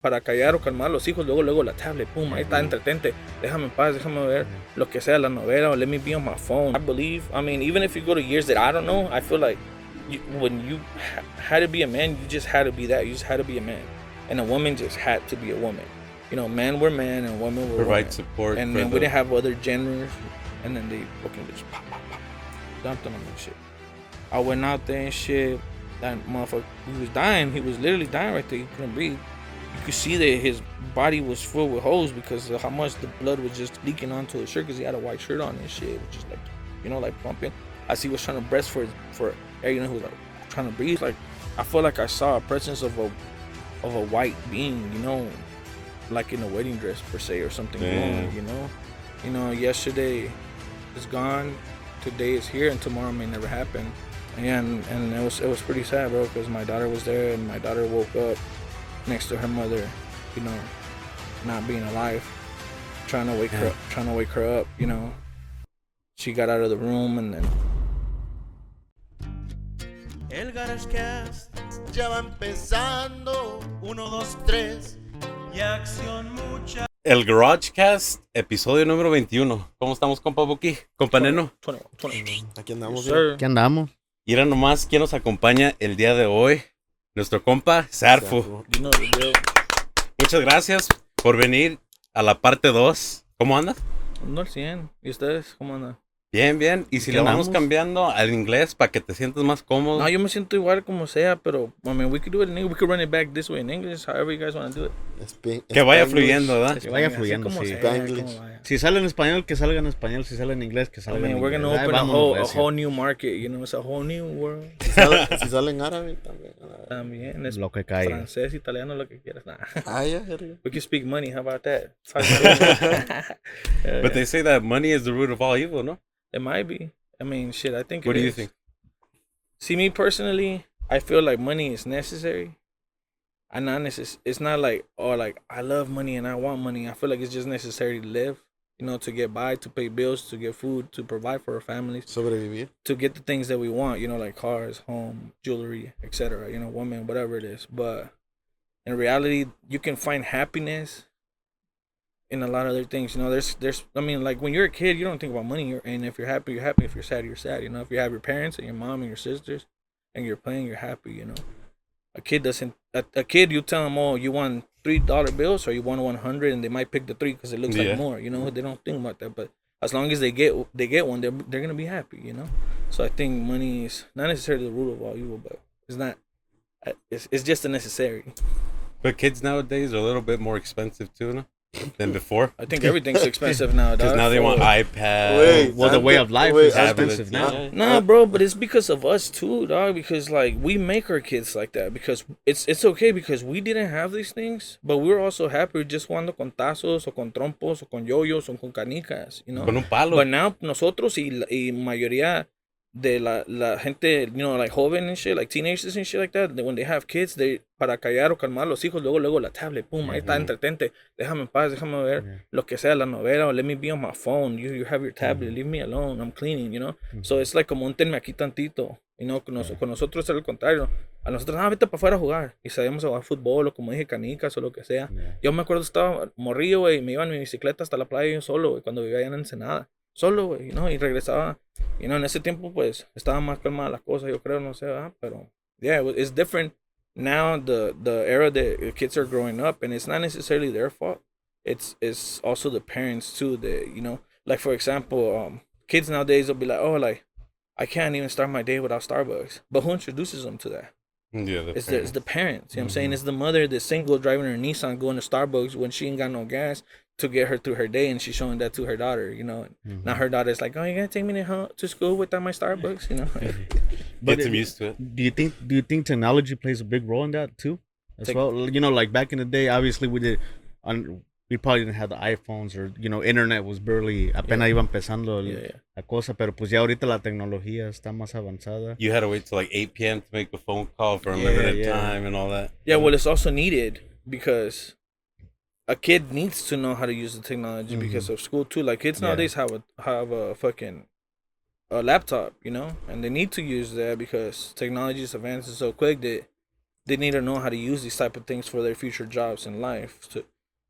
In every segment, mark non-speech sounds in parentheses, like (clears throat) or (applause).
para callar o calmar a los hijos, luego, luego la tablet, pum, ahí está, entretente, déjame en paz, déjame ver lo que sea, la novela, or let me be on my phone. I believe, I mean, even if you go to years that I don't know, I feel like you, when you had to be a man, you just had to be that, you just had to be a man. And a woman just had to be a woman. You know, men were men and women were Provide women. support. And then we didn't have other genders, and then they fucking just pop, pop, pop, dumped on him and shit. I went out there and shit. That motherfucker, he was dying. He was literally dying right there. He couldn't breathe. You could see that his body was full with holes because of how much the blood was just leaking onto his shirt because he had a white shirt on and shit, which is like, you know, like pumping. As he was trying to breast for for know, he was like trying to breathe. Like, I felt like I saw a presence of a of a white being, you know, like in a wedding dress per se or something wrong, you know. You know, yesterday is gone, today is here, and tomorrow may never happen. And, and it was it was pretty sad, bro, because my daughter was there, and my daughter woke up next to her mother, you know, not being alive, trying to wake her Yeah. up, trying to wake her up, you know. She got out of the room, and then El GarageCast ya va empezando. Uno, dos, tres. Y acción mucha. El GarageCast, episodio número 21. ¿Cómo estamos, compa Buki? Compa Neno. 20, 20. Aquí andamos. ¿Qué andamos? Y era nomás quién nos acompaña el día de hoy. Nuestro compa Sarfu. Muchas gracias por venir a la parte 2. ¿Cómo andas? No al 100. ¿Y ustedes cómo andan? Bien, bien. Y si ¿Qué le vamos cambiando al inglés para que te sientas más cómodo. No, yo me siento igual como sea, pero I mean, we could do it in English. We could run it back this way in English, however you guys want to do it. Que vaya Spanglish. fluyendo, ¿verdad? Que vaya fluyendo, sí. sea. Si sale en español, que salga en español. Si sale en inglés, que I salga mean, en we're inglés. gonna Ahí open a vamos, whole, a whole new market, you know, it's a whole new world. Si sale, si sale en árabe también. También es Lo que caiga. francés, italiano, lo que quieras. Nah. Ah, ya, verga. We can speak money, how about that? (laughs) But they say that money is the root of all evil, ¿no? It might be. I mean, shit, I think What do you think? See, me personally, I feel like money is necessary. And not necess- it's not like, oh, like, I love money and I want money. I feel like it's just necessary to live, you know, to get by, to pay bills, to get food, to provide for our families, Sobrevivir. to get the things that we want, you know, like cars, home, jewelry, etc. You know, woman, whatever it is. But in reality, you can find happiness in a lot of other things. You know, there's there's I mean, like when you're a kid, you don't think about money. And if you're happy, you're happy. If you're sad, you're sad. You know, if you have your parents and your mom and your sisters, and you're playing, you're happy. You know, a kid doesn't. A, a kid, you tell them, oh, you want three dollar bills or you want one hundred, and they might pick the three because it looks Yeah. like more. You know, mm-hmm. they don't think about that, but as long as they get they get one, they're they're gonna be happy. You know, so I think money is not necessarily the root of all evil, but it's not. It's it's just a necessary. But kids nowadays are a little bit more expensive too, no? Than before. I think everything's expensive now. (laughs) Because now they want For- iPads. Wait, Well, the way of life Wait, is tablets, expensive yeah. now. Nah, bro, but it's because of us too, dog. Because like we make our kids like that. Because it's it's okay because we didn't have these things, but we were also happy just jugando con tazos o con trompos o con yoyos o con canicas, you know. Con un palo. But now nosotros y, la- y mayoría de la, la gente, you know, like joven and shit, like teenagers and shit like that, when they have kids, they para callar o calmar a los hijos, luego luego la tablet, pum, ahí está, entretente, déjame en paz, déjame ver lo que sea, la novela, o let me be on my phone, you, you have your tablet, leave me alone, I'm cleaning, you know. So it's like como un tenme aquí tantito, you know, con, nos- con nosotros era el contrario. A nosotros, ah, vete para afuera a jugar. Y sabíamos a jugar fútbol o como dije, canicas o lo que sea. Yo me acuerdo, estaba morrillo, güey, y me iba en mi bicicleta hasta la playa yo solo, güey, cuando vivía allá en Ensenada. Solo, güey, ¿no? Y regresaba. Y no, en ese tiempo, pues, estaba más calmada las cosas, yo creo, no sé, ¿verdad? Pero, yeah, it's different now, the, the era that the kids are growing up, and it's not necessarily their fault. It's, it's also the parents, too, that, you know, like, for example, um, kids nowadays will be like, oh, like, I can't even start my day without Starbucks. But who introduces them to that? Yeah, the It's the, it's the parents. You know what I'm saying? It's the mother that's single driving her Nissan going to Starbucks when she ain't got no gas to get her through her day and she's showing that to her daughter, you know. Mm-hmm. Now her daughter's like, Oh, you're gonna take me to home, to school without my Starbucks, you know? (laughs) (laughs) But Gets them it- used to it. Do you think? Do you think technology plays a big role in that too? As Tech- well, you know, like back in the day, obviously we did. On, we probably didn't have the iPhones or you know, internet was barely apenas iba empezando el- Yeah, yeah. la cosa, pero pues ya ahorita la tecnología está más avanzada. You had to wait till like 8 p.m. to make a phone call for a Yeah, limited yeah. time and all that. yeah, well it's also needed because a kid needs to know how to use the technology mm-hmm. because of school too. Like kids Yeah. nowadays have a have a fucking a laptop, you know, and they need to use that because technology is advancing so quick that they need to know how to use these type of things for their future jobs in life. So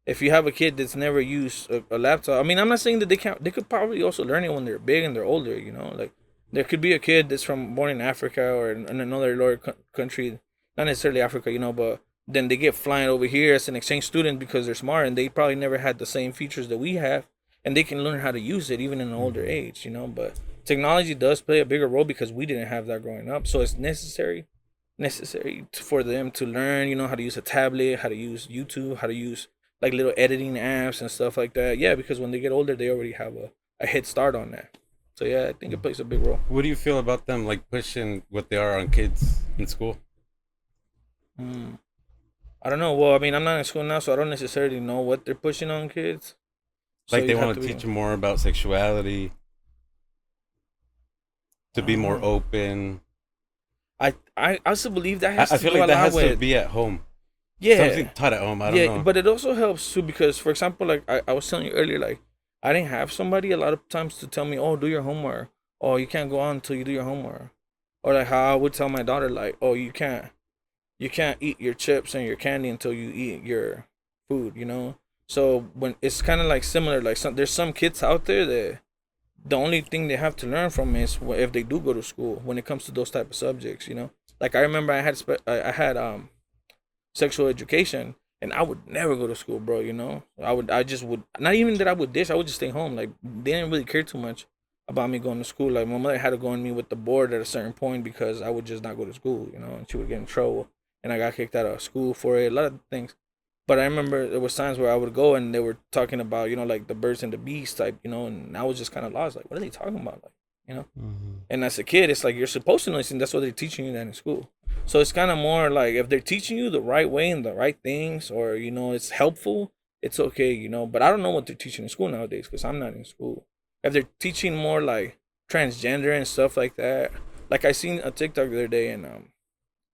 if you have a kid that's never used a, a laptop, I mean, I'm not saying that they can't. They could probably also learn it when they're big and they're older. You know, like there could be a kid that's from born in Africa or in, in another lower co- country, not necessarily Africa, you know, but then they get flying over here as an exchange student because they're smart and they probably never had the same features that we have, and they can learn how to use it even in an older age. You know, but technology does play a bigger role because we didn't have that growing up, so it's necessary necessary for them to learn, you know, how to use a tablet, how to use YouTube, how to use like little editing apps and stuff like that. Yeah, because when they get older, they already have a, a head start on that. So yeah, I think it plays a big role. What do you feel about them like pushing what they are on kids in school? Hmm. I don't know. Well, I mean, I'm not in school now, so I don't necessarily know what they're pushing on kids. So Like they want to teach them more about sexuality, to be more Oh. open. I I I also believe that I, has I to feel like that has to be at home. yeah. Something taught at home. I don't yeah, know. but it also helps too because, for example, like I, I was telling you earlier, like I didn't have somebody a lot of times to tell me, "Oh, do your homework," "Oh, you can't go on until you do your homework," or like how I would tell my daughter, like, "Oh, you can't, you can't eat your chips and your candy until you eat your food," you know. So when it's kind of like similar, like some there's some kids out there that the only thing they have to learn from is if they do go to school when it comes to those type of subjects, you know. Like I remember I had spe- I had um sexual education and I would never go to school, bro. You know, I would, I just would, not even that I would dish. I would just stay home. Like they didn't really care too much about me going to school. Like my mother had to go on me with the board at a certain point because I would just not go to school. You know, and she would get in trouble, and I got kicked out of school for it. A lot of things. But I remember there was times where I would go and they were talking about, you know, like the birds and the bees type, you know, and I was just kind of lost. Like, what are they talking about? Like, you know. And as a kid, it's like you're supposed to know this, and that's what they're teaching you that in school. So it's kind of more like if they're teaching you the right way and the right things, or you know, it's helpful, it's okay, you know. But I don't know what they're teaching in school nowadays because I'm not in school. If they're teaching more like transgender and stuff like that, like I seen a TikTok the other day, and um,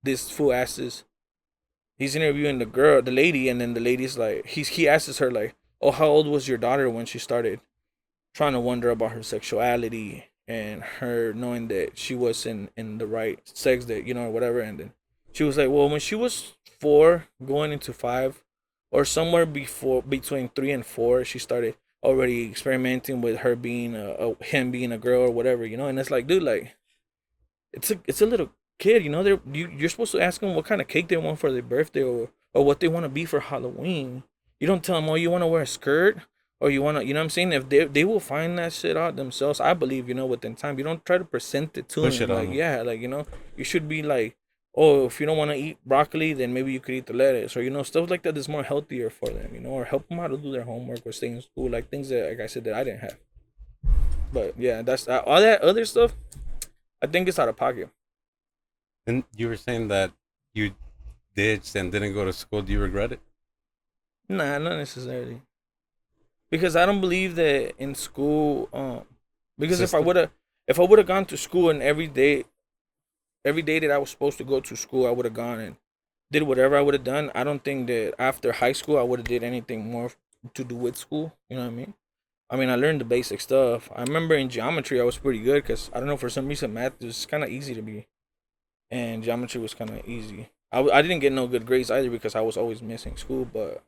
this fool asks, he's interviewing the girl, the lady, and then the lady's like, he's he asks her like, oh, how old was your daughter when she started? Trying to wonder about her sexuality and her knowing that she wasn't in the right sex that you know or whatever and then she was like well when she was four going into five or somewhere before between three and four she started already experimenting with her being a, a him being a girl or whatever you know and it's like dude like it's a it's a little kid you know they're you, you're supposed to ask them what kind of cake they want for their birthday or or what they want to be for halloween. You don't tell them oh you want to wear a skirt? Or you want to you know what i'm saying? If they they will find that shit out themselves i believe you know within time. You don't try to present it to Push them it on like them. yeah like you know you should be like oh if you don't want to eat broccoli then maybe you could eat the lettuce or you know stuff like that is more healthier for them you know or help them how to do their homework or stay in school like things that like i said that i didn't have. But yeah that's uh, all that other stuff i think it's out of pocket and you were saying that you ditched and didn't go to school. Do you regret it? Nah, not necessarily. Because I don't believe that in school. Um, because if I would have, if I would have gone to school and every day, every day that I was supposed to go to school, I would have gone and did whatever I would have done. I don't think that after high school I would have did anything more to do with school. You know what I mean? I mean, I learned the basic stuff. I remember in geometry I was pretty good because I don't know for some reason math was kind of easy to me, and geometry was kind of easy. I, I didn't get no good grades either because I was always missing school, but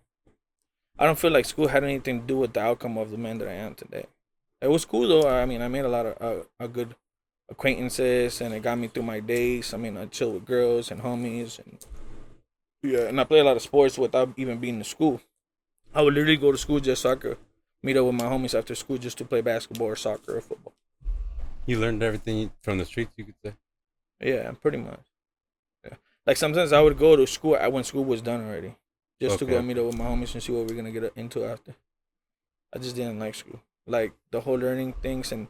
I don't feel like school had anything to do with the outcome of the man that I am today. It was cool though. I mean, I made a lot of uh, a good acquaintances, and it got me through my days. I mean, I chill with girls and homies, and yeah, and I play a lot of sports without even being in school. I would literally go to school just so I could meet up with my homies after school just to play basketball or soccer or football. You learned everything from the streets, you could say. Yeah, pretty much. Yeah, like sometimes I would go to school when school was done already, just to go meet up with my homies and see what we're gonna get into after. I just didn't like school, like the whole learning things, and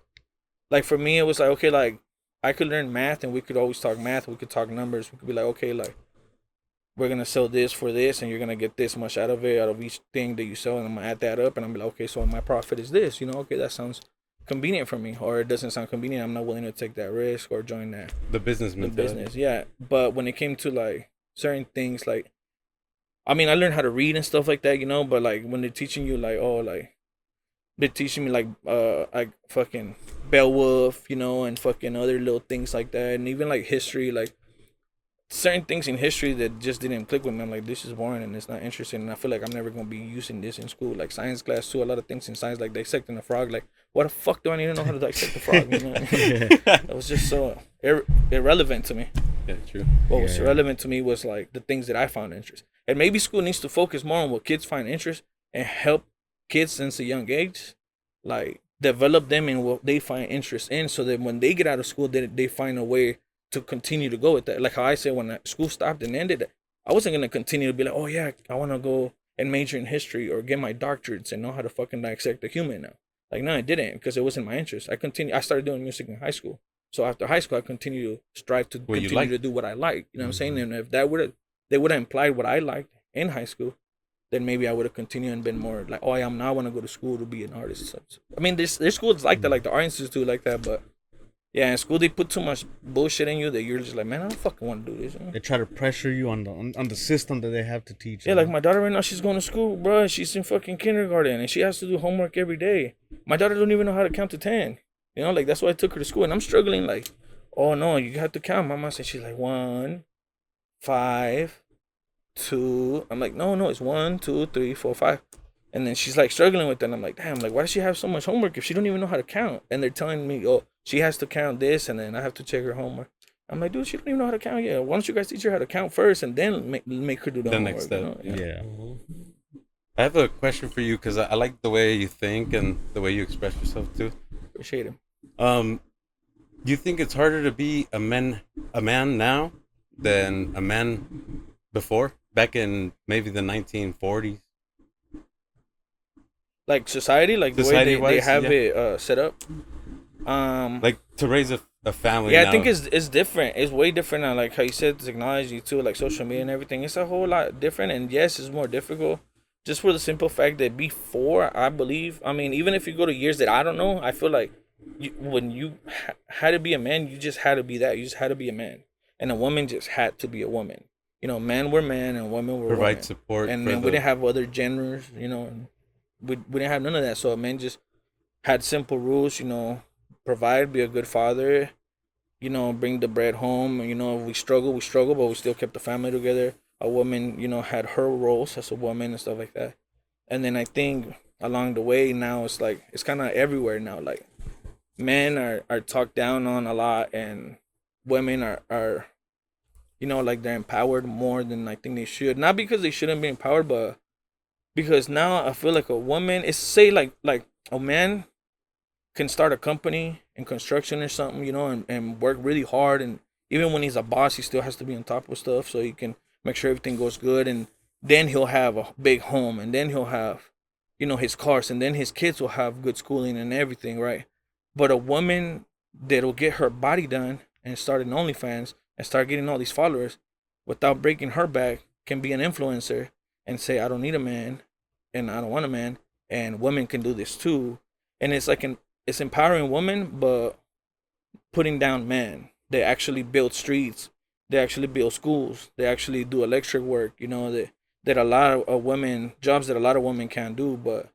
like for me, it was like okay, like I could learn math and we could always talk math. We could talk numbers. We could be like, okay, like we're gonna sell this for this, and you're gonna get this much out of it, out of each thing that you sell, and I'm gonna add that up, and I'm like, okay, so my profit is this, you know? Okay, that sounds convenient for me, or it doesn't sound convenient. I'm not willing to take that risk or join that The business the business. Yeah, but when it came to like certain things, like I mean, I learned how to read and stuff like that, you know. But like when they're teaching you, like oh, like they're teaching me like uh like fucking Beowulf, you know, and fucking other little things like that, and even like history, like certain things in history that just didn't click with me. I'm like, this is boring and it's not interesting. And I feel like I'm never gonna be using this in school. Like science class too, a lot of things in science, like dissecting a frog. Like, what the fuck do I need to know how to dissect a frog? You know, (laughs) (laughs) it was just so ir- irrelevant to me. Yeah, true. What was Yeah. relevant to me was like the things that I found interest. And maybe school needs to focus more on what kids find interest and help kids since a young age, like develop them in what they find interest in, so that when they get out of school, they they find a way to continue to go with that. Like how I said when school stopped and ended, I wasn't gonna continue to be like, oh yeah, I want to go and major in history or get my doctorates and know how to fucking dissect a human now. Like no, I didn't because it wasn't my interest. I continue. I started doing music in high school. So after high school, I continue to strive to What continue like. to do what I like. You know what I'm saying? Mm-hmm. And if that would have, they would have implied what I liked in high school, then maybe I would have continued and been more like, oh, I am now. I want to go to school to be an artist. So- I mean, there's there's schools like that, like the art institute, like that. But yeah, in school they put too much bullshit in you that you're just like, man, I don't fucking want to do this. know? They try to pressure you on the on, on the system that they have to teach. Yeah, you like my daughter right now, she's going to school, bro. She's in fucking kindergarten and she has to do homework every day. My daughter don't even know how to count to ten. You know, like that's why I took her to school, and I'm struggling. Like, oh no, you have to count. Mama said she's like one, five, two. I'm like, no, no, it's one, two, three, four, five. And then she's like struggling with that. And I'm like, damn, like why does she have so much homework if she don't even know how to count? And they're telling me, oh, she has to count this, and then I have to check her homework. I'm like, dude, she don't even know how to count yet. Why don't you guys teach her how to count first, and then make make her do the, The homework? next you step. know? Yeah. yeah. I have a question for you because I, I like the way you think and the way you express yourself too. Appreciate it. Um, do you think it's harder to be a man a man now than a man before? Back in maybe the 1940s. Like society, like the way they, they have yeah. it uh, set up. Um, Like to raise a, a family. yeah, I think it's it's different. It's way different now. Like how you said, technology too, like social media and everything. It's a whole lot different. And yes, it's more difficult, just for the simple fact that before, I believe, I mean, even if you go to years that I don't know, I feel like you, when you ha- had to be a man, you just had to be that. You just had to be a man, and a woman just had to be a woman. You know, men were men and women were provide women support. and then the, we didn't have other genders, you know. and We we didn't have none of that. So men just had simple rules, you know, provide, be a good father, you know, bring the bread home. You know, we struggle, we struggle, but we still kept the family together. A woman, you know, had her roles as a woman and stuff like that. And then I think along the way now it's like it's kind of everywhere now. Like men are are talked down on a lot, and women are are you know, like they're empowered more than I think they should. Not because they shouldn't be empowered, but because now I feel like a woman is say like like a man can start a company in construction or something, you know, and, and work really hard and even when he's a boss he still has to be on top of stuff so he can make sure everything goes good and then he'll have a big home and then he'll have you know his cars and then his kids will have good schooling and everything, right? But a woman that'll get her body done and start an OnlyFans and start getting all these followers without breaking her back can be an influencer and say I don't need a man and I don't want a man and women can do this too. And it's like an it's empowering women but putting down men. They actually build streets, they actually build schools, they actually do electric work, you know, that that a lot of women jobs that a lot of women can't do, but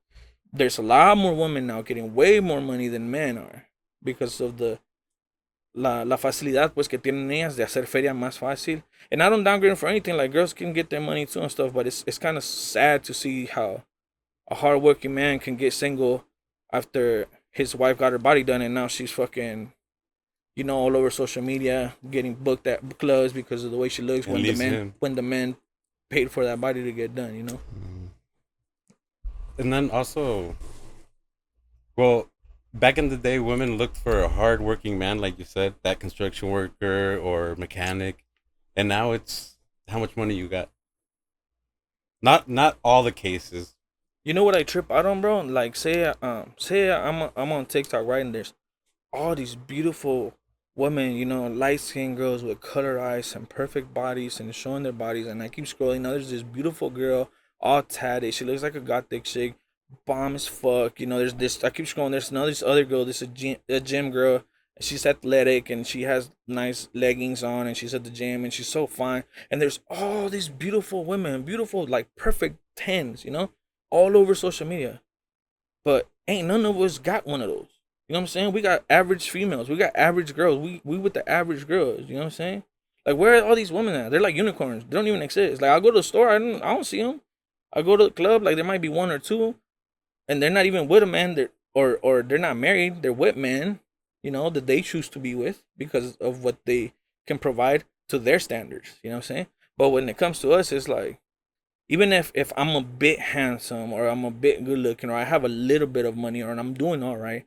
there's a lot more women now getting way more money than men are because of the la, la facilidad pues que tienen ellas de hacer feria más fácil. And I don't downgrade for anything. Like girls can get their money too and stuff, but it's it's kind of sad to see how a hardworking man can get single after his wife got her body done and now she's fucking you know all over social media getting booked at clubs because of the way she looks And when the man him. when the man paid for that body to get done, you know. Mm-hmm. and then also, well, back in the day, women looked for a hard-working man, like you said, that construction worker or mechanic, and now it's how much money you got. Not not all the cases. You know what I trip out on, bro? Like, say, um, say I'm I'm on TikTok, right, and there's all these beautiful women, you know, light skinned girls with color eyes and perfect bodies and showing their bodies, and I keep scrolling. Now there's this beautiful girl, all tatted. She looks like a gothic chick, bomb as fuck. You know, there's this. I keep scrolling. There's another this other girl. This a gym, a gym girl. She's athletic and she has nice leggings on, and she's at the gym and she's so fine. And there's all these beautiful women, beautiful like perfect tens, you know all over social media. But ain't none of us got one of those. You know what I'm saying? We got average females. We got average girls. We we with the average girls. You know what I'm saying? Like where are all these women at? They're like unicorns. They don't even exist. Like I go to the store, I don't I don't see them. I go to the club, like there might be one or two, and they're not even with a man. They're or or they're not married. They're with men, you know, that they choose to be with because of what they can provide to their standards. You know what I'm saying? But when it comes to us, it's like even if if I'm a bit handsome or I'm a bit good looking or I have a little bit of money or I'm doing all right,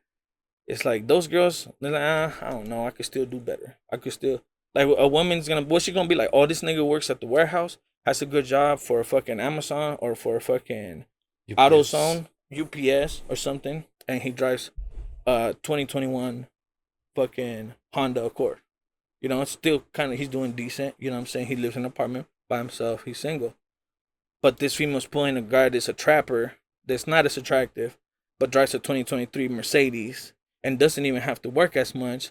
it's like those girls. They're like, ah, I don't know. I could still do better. I could still like a woman's gonna. What's she gonna be like? Oh, this nigga works at the warehouse, has a good job for a fucking Amazon or for a fucking UPS. AutoZone, UPS or something, and he drives uh 2021 fucking Honda Accord. You know, it's still kind of he's doing decent. You know what I'm saying? He lives in an apartment by himself. He's single. But this female's pulling a guy that's a trapper that's not as attractive, but drives a 2023 Mercedes and doesn't even have to work as much.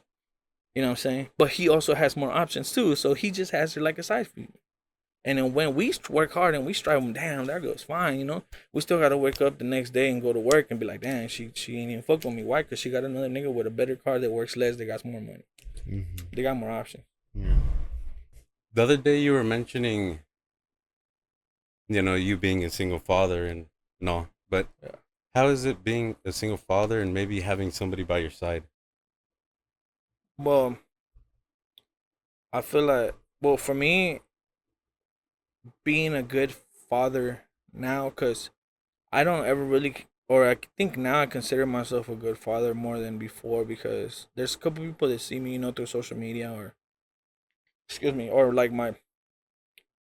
You know what I'm saying? But he also has more options too. So he just has her like a side female. And then when we work hard and we strive them down, that goes fine, you know. We still gotta wake up the next day and go to work and be like, damn, she she ain't even fuck with me. Why? Cause she got another nigga with a better car that works less. That got more money. Mhm. They got more options. Yeah. The other day you were mentioning, you know, you being a single father and no, but Yeah. how is it being a single father and maybe having somebody by your side? Well, I feel like well for me, being a good father now, cause I don't ever really, or I think now I consider myself a good father more than before because there's a couple people that see me, you know, through social media or, excuse me, or like my,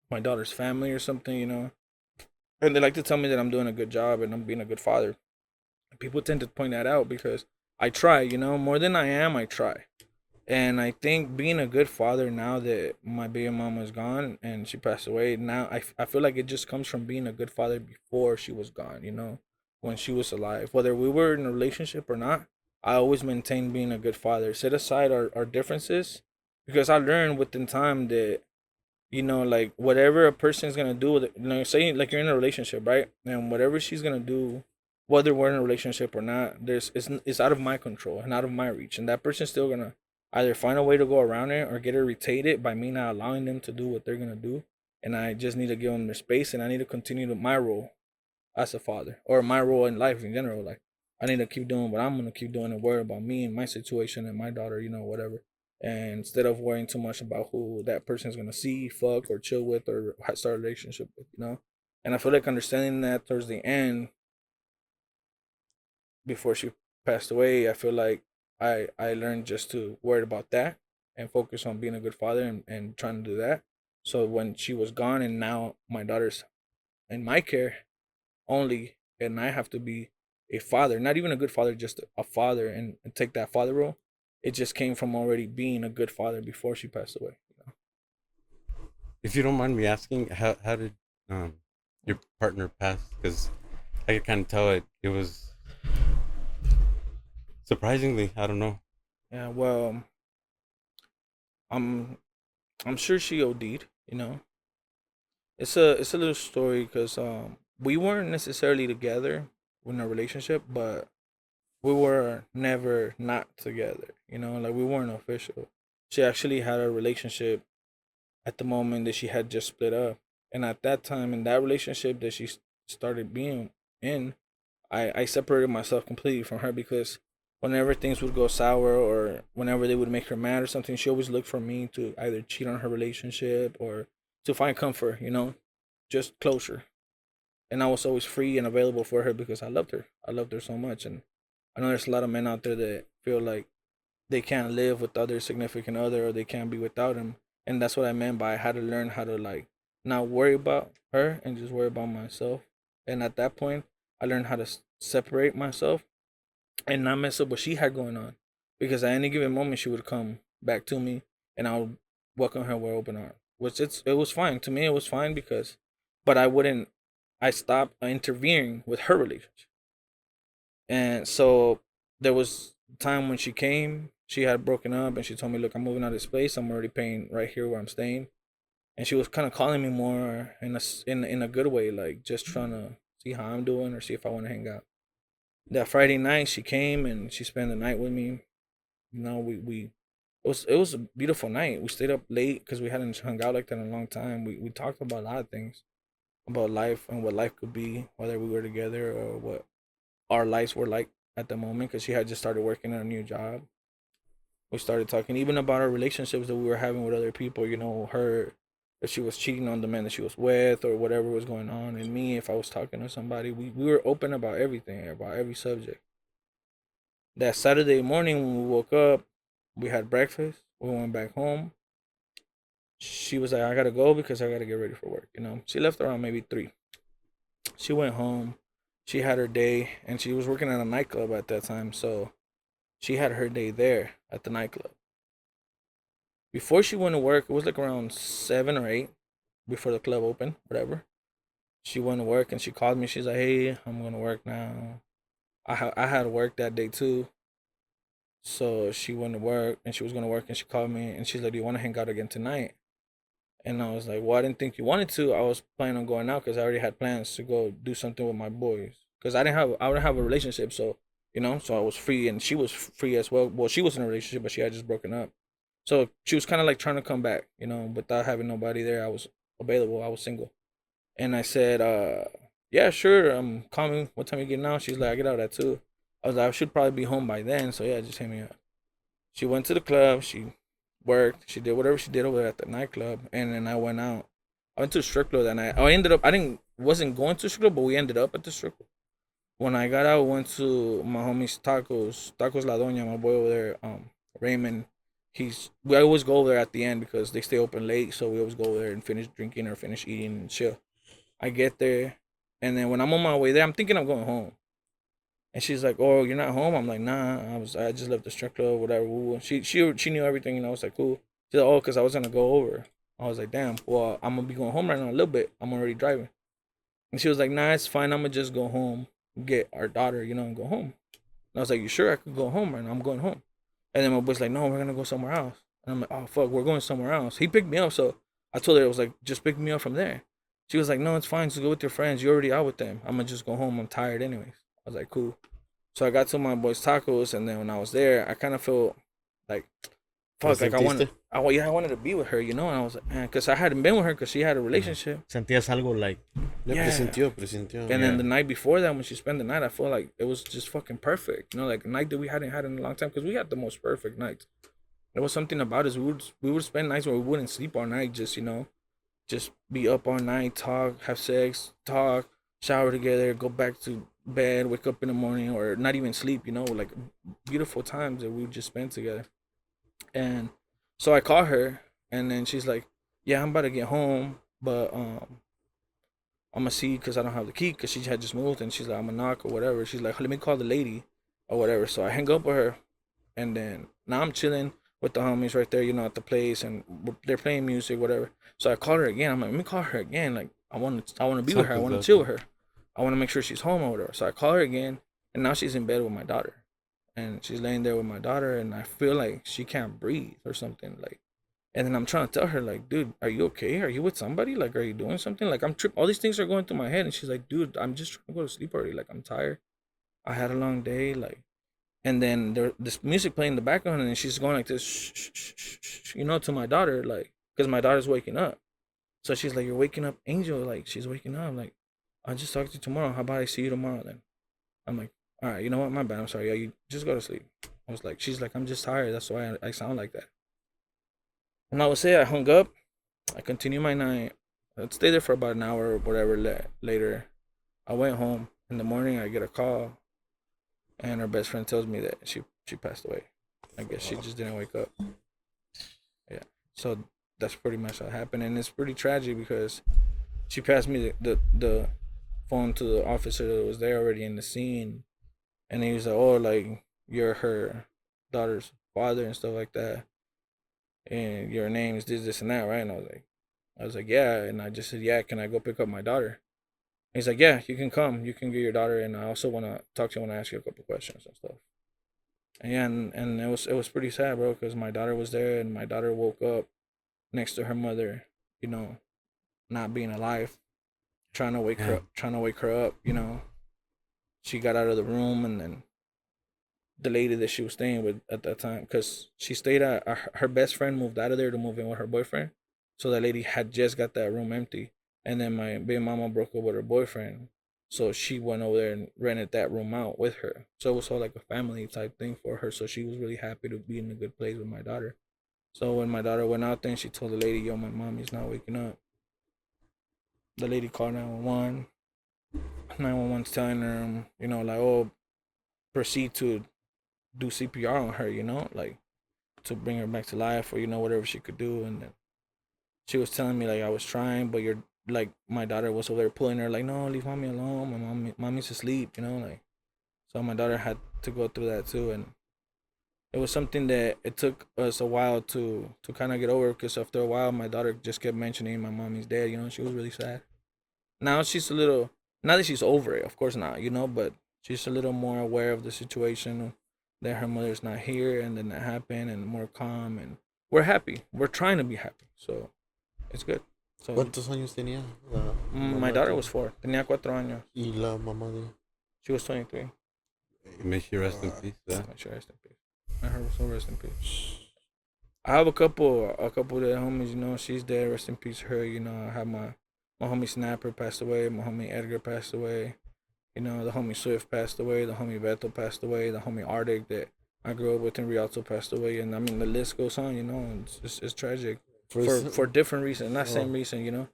my daughter's family or something, you know, and they like to tell me that I'm doing a good job and I'm being a good father. People tend to point that out because I try, you know, more than I am, I try. And I think being a good father now that my baby mama is gone and she passed away, now I, I feel like it just comes from being a good father before she was gone, you know, when she was alive. Whether we were in a relationship or not, I always maintained being a good father. Set aside our, our differences because I learned within time that, you know, like whatever a person's to do with it, you know, say like you're in a relationship, right? And whatever she's to do, whether we're in a relationship or not, there's it's, it's out of my control and out of my reach. And that person's still to either find a way to go around it or get irritated by me not allowing them to do what they're gonna do. And I just need to give them their space and I need to continue to my role as a father or my role in life in general. Like I need to keep doing what I'm gonna keep doing and worry about me and my situation and my daughter, you know, whatever. And instead of worrying too much about who that person is gonna see, fuck, or chill with, or start a relationship with, you know. And I feel like understanding that towards the end, before she passed away, I feel like I I learned just to worry about that and focus on being a good father and, and trying to do that. So when she was gone and now my daughter's in my care only and I have to be a father, not even a good father, just a father and, and take that father role. It just came from already being a good father before she passed away. You know? If you don't mind me asking, how how did um your partner pass? Because I could kind of tell it it was surprisingly. I don't know. Yeah, well, I'm I'm sure she OD'd. You know, it's a it's a little story because um we weren't necessarily together in a relationship, but we were never not together. You know, like we weren't official. She actually had a relationship at the moment that she had just split up, and at that time in that relationship that she started being in, I I separated myself completely from her because whenever things would go sour or whenever they would make her mad or something, she always looked for me to either cheat on her relationship or to find comfort, you know, just closure. And I was always free and available for her because I loved her. I loved her so much. And I know there's a lot of men out there that feel like they can't live with other significant other or they can't be without him. And that's what I meant by I had to learn how to like not worry about her and just worry about myself. And at that point, I learned how to separate myself and not mess up what she had going on. Because at any given moment she would come back to me and I would welcome her with open arms. Which it's it was fine. To me it was fine because but I wouldn't I stopped interfering with her relationship. And so there was time when she came, she had broken up and she told me, Look, I'm moving out of this place. I'm already paying right here where I'm staying. And she was kind of calling me more in a in in a good way, like just trying to see how I'm doing or see if I want to hang out that Friday night she came and she spent the night with me. You know, we we it was it was a beautiful night. We stayed up late because we hadn't hung out like that in a long time. We we talked about a lot of things, about life and what life could be, whether we were together or what our lives were like at the moment. Because she had just started working a new job. We started talking even about our relationships that we were having with other people. You know, her if she was cheating on the man that she was with or whatever was going on, and me if I was talking to somebody. We we were open about everything, about every subject. That Saturday morning when we woke up, we had breakfast. We went back home. She was like, I gotta go because I gotta get ready for work. You know, she left around maybe three. She went home. She had her day, and she was working at a nightclub at that time. So she had her day there at the nightclub. Before she went to work, it was like around seven or eight before the club opened, whatever. She went to work and she called me. She's like, "Hey, I'm gonna work now." I ha- I had work that day too, so she went to work and she was gonna work and she called me and she's like, "Do you want to hang out again tonight?" And I was like, "Well, I didn't think you wanted to. I was planning on going out because I already had plans to go do something with my boys because I didn't have I didn't have a relationship, so you know, so I was free and she was free as well. Well, she was in a relationship, but she had just broken up, so she was kind of like trying to come back, you know, without having nobody there. I was available. I was single, and I said, uh, "Yeah, sure. I'm coming. What time you getting out?" She's like, "I get out at 2. I was like, "I should probably be home by then." So yeah, just hit me up. She went to the club. She worked. She did whatever she did over there at the nightclub, and then I went out. I went to a strip club that night. I ended up. I didn't wasn't going to strip club, but we ended up at the strip club. When I got out, went to my homie's tacos, tacos La Doña, my boy over there, um, Raymond. He's we always go over there at the end because they stay open late, so we always go over there and finish drinking or finish eating and chill. I get there, and then when I'm on my way there, I'm thinking I'm going home. And she's like, "Oh, you're not home?" I'm like, "Nah, I was. I just left the strip club, whatever." woo-woo." She she she knew everything, and I was like, "Cool." She's like, "Oh, cause I was gonna go over." I was like, "Damn, well, I'm gonna be going home right now a little bit. I'm already driving." And she was like, "Nah, it's fine. I'm gonna just go home, get our daughter, you know, and go home." And I was like, "You sure I could go home right now? I'm going home." And then my boy's like, "No, we're gonna go somewhere else." And I'm like, "Oh fuck, we're going somewhere else." He picked me up, so I told her I was like, "Just pick me up from there." She was like, "No, it's fine. Just go with your friends. You're already out with them. I'm gonna just go home. I'm tired anyways." I was like, "Cool." So I got to my boy's tacos, and then when I was there, I kind of felt like, fuck, like I wanted, I yeah, I wanted to be with her, you know. And I was like, man, because I hadn't been with her because she had a relationship. Sentías algo like Yeah. presintió, presintió. And then the night before that, when she spent the night, I felt like it was just fucking perfect. You know, like a night that we hadn't had in a long time because we had the most perfect nights. There was something about us. We would we would spend nights where we wouldn't sleep all night, just you know, just be up all night, talk, have sex, talk, shower together, go back to bed, wake up in the morning, or not even sleep. You know, like beautiful times that we just spend together. And so I call her, and then she's like, "Yeah, I'm about to get home, but um." I'm gonna see because I don't have the key because she had just moved and she's like I'm gonna knock or whatever. She's like let me call the lady or whatever. So I hang up with her, and then now I'm chilling with the homies right there, you know, at the place, and they're playing music, whatever. So I call her again. I'm like let me call her again. Like I want to I want to be with her. I want to chill with her. I want to make sure she's home or whatever. So I call her again, and now she's in bed with my daughter, and she's laying there with my daughter, and I feel like she can't breathe or something like. And then I'm trying to tell her, like, dude, are you okay? Are you with somebody? Like, are you doing something? Like, I'm trip. All these things are going through my head, and she's like, dude, I'm just trying to go to sleep already. Like, I'm tired. I had a long day. Like, and then there, this music playing in the background, and she's going like this, shh, shh, shh, you know, to my daughter, like, because my daughter's waking up. So she's like, you're waking up, Angel. Like, she's waking up. Like, I'll just talk to you tomorrow. How about I see you tomorrow then? I'm like, all right, you know what? My bad. I'm sorry. Yeah, you just go to sleep. I was like, she's like, I'm just tired. That's why I, I sound like that. And I would say I hung up. I continued my night. I stayed there for about an hour or whatever. La- later, I went home. In the morning, I get a call, and her best friend tells me that she she passed away. I guess she just didn't wake up. Yeah. So that's pretty much what happened, and it's pretty tragic because she passed me the the, the phone to the officer that was there already in the scene, and he was like, "Oh, like you're her daughter's father and stuff like that." and your name is this, this, and that, right? And I was like, I was like, yeah. And I just said, yeah. Can I go pick up my daughter? And he's like, yeah, you can come. You can get your daughter, and I also want to talk to you. Want to ask you a couple questions and stuff. And yeah, and, and it was it was pretty sad, bro, because my daughter was there, and my daughter woke up next to her mother, you know, not being alive, trying to wake her up, trying to wake her up, you know. She got out of the room, and then the lady that she was staying with at that time because she stayed at uh, her best friend moved out of there to move in with her boyfriend. So that lady had just got that room empty, and then my baby mama broke up with her boyfriend. So she went over there and rented that room out with her. So it was all like a family type thing for her. So she was really happy to be in a good place with my daughter. So when my daughter went out there she told the lady, yo, my mommy's not waking up. The lady called 911. 911's telling her, um, you know, like, oh, proceed to do CPR on her, you know, like to bring her back to life or, you know, whatever she could do. And she was telling me, like, I was trying, but you're like, my daughter was over there pulling her, like, no, leave mommy alone. My mommy, mommy's asleep, you know, like, so my daughter had to go through that too. And it was something that it took us a while to to kind of get over because after a while my daughter just kept mentioning my mommy's dead you know she was really sad now she's a little not that she's over it of course not you know but she's a little more aware of the situation that her mother's not here and then that happened and more calm and we're happy we're trying to be happy so it's good so ¿Cuántos años tenía? La mm, my daughter was four tenía cuatro años Y la mamá de. she was 23 May she rest in peace. Yeah. May she rest in peace. May her soul rest in peace. I have a couple, a couple of the homies. You know, she's dead. Rest in peace, her. You know, I have my my homie Snapper passed away. My homie Edgar passed away. You know, the homie Swift passed away. The homie Beto passed away. The homie Arctic that I grew up with in Rialto passed away. And I mean, the list goes on. You know, it's it's, it's tragic for First- for different reasons, not same Oh. reason. You know.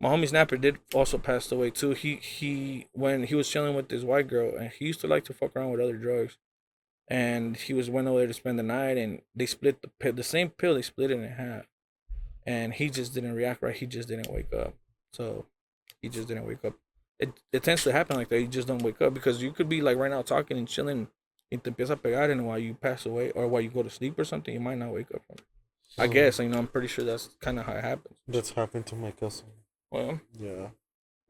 My homie Snapper did also passed away too. He he when he was chilling with this white girl and he used to like to fuck around with other drugs and he was went over there to spend the night and they split the pill the same pill they split it in half and he just didn't react right he just didn't wake up so he just didn't wake up it, it tends to happen like that you just don't wake up because you could be like right now talking and chilling y te empieza a pegar and while you pass away or while you go to sleep or something you might not wake up from it i guess you know i'm pretty sure that's kind of how it happens That's happened to my cousin. well Yeah.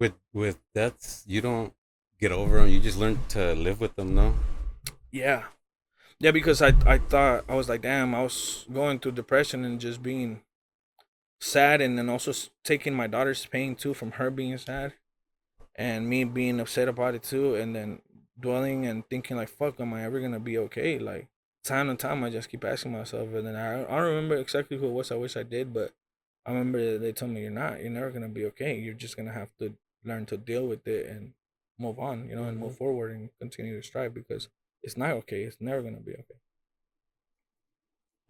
With with deaths, you don't get over them. You just learn to live with them. No. Yeah. Yeah, because I I thought I was like, damn, I was going through depression and just being sad and then also taking my daughter's pain too from her being sad and me being upset about it too and then dwelling and thinking like fuck am I ever going to be okay? Like time and time I just keep asking myself and then I I don't remember exactly who it was I wish I did but I remember they told me you're not you're never going to be okay. You're just going to have to learn to deal with it and move on you know and move mm-hmm. forward and continue to strive because it's not okay. It's never gonna be okay.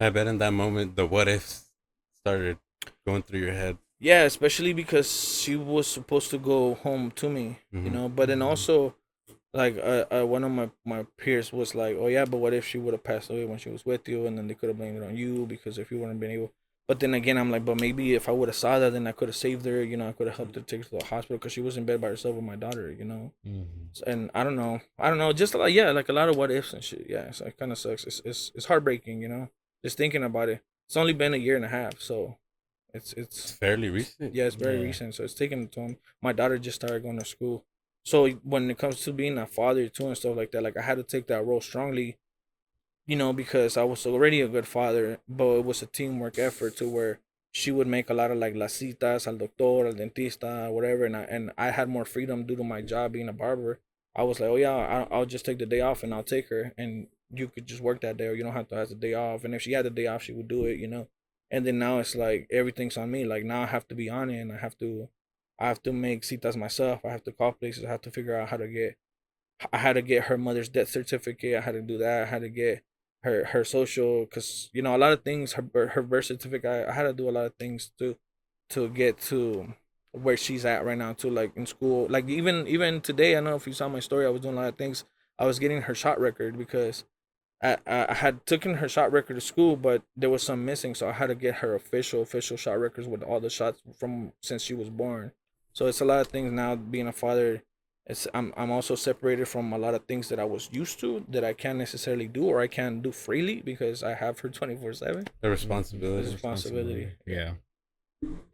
I bet in that moment the what ifs started going through your head. Yeah, especially because she was supposed to go home to me, you Mhm. know. But then Mhm. also, like, uh, uh, one of my my peers was like, "Oh yeah, but what if she would have passed away when she was with you, and then they could have blamed it on you because if you wouldn't been able." But then again, I'm like, but maybe if I would have saw that, then I could have saved her. You know, I could have helped her take her to the hospital because she was in bed by herself with my daughter. You know. Mm-hmm. and I don't know, I don't know, just like yeah, like a lot of what ifs and shit. Yeah, so it kind of sucks. It's it's it's heartbreaking, you know, just thinking about it. It's only been a year and a half, so it's It's it's fairly recent. yeah, it's very Yeah. recent. So it's taking to him. My daughter just started going to school, so when it comes to being a father too and stuff like that, like I had to take that role strongly, you know, because I was already a good father, but it was a teamwork effort to where she would make a lot of like las citas al doctor, al dentista, whatever, and I and I had more freedom due to my job being a barber. I was like, oh yeah, I'll, I'll just take the day off and I'll take her, and you could just work that day, or you don't have to have the day off. And if she had the day off, she would do it, you know. And then now it's like everything's on me. Like now I have to be on it, and I have to, I have to make citas myself. I have to call places. I have to figure out how to get. I had to get her mother's death certificate. I had to do that. I had to get her her social because you know a lot of things her her birth certificate I, I had to do a lot of things to to get to where she's at right now too like in school. Like even even today i know if you saw my story i was doing a lot of things. I was getting her shot record because i i had taken her shot record to school but there was some missing so i had to get her official official shot records with all the shots from since she was born. So it's a lot of things now being a father it's I'm I'm also separated from a lot of things that I was used to that I can't necessarily do or I can't do freely because I have her twenty four seven. The responsibility. Responsibility. Yeah.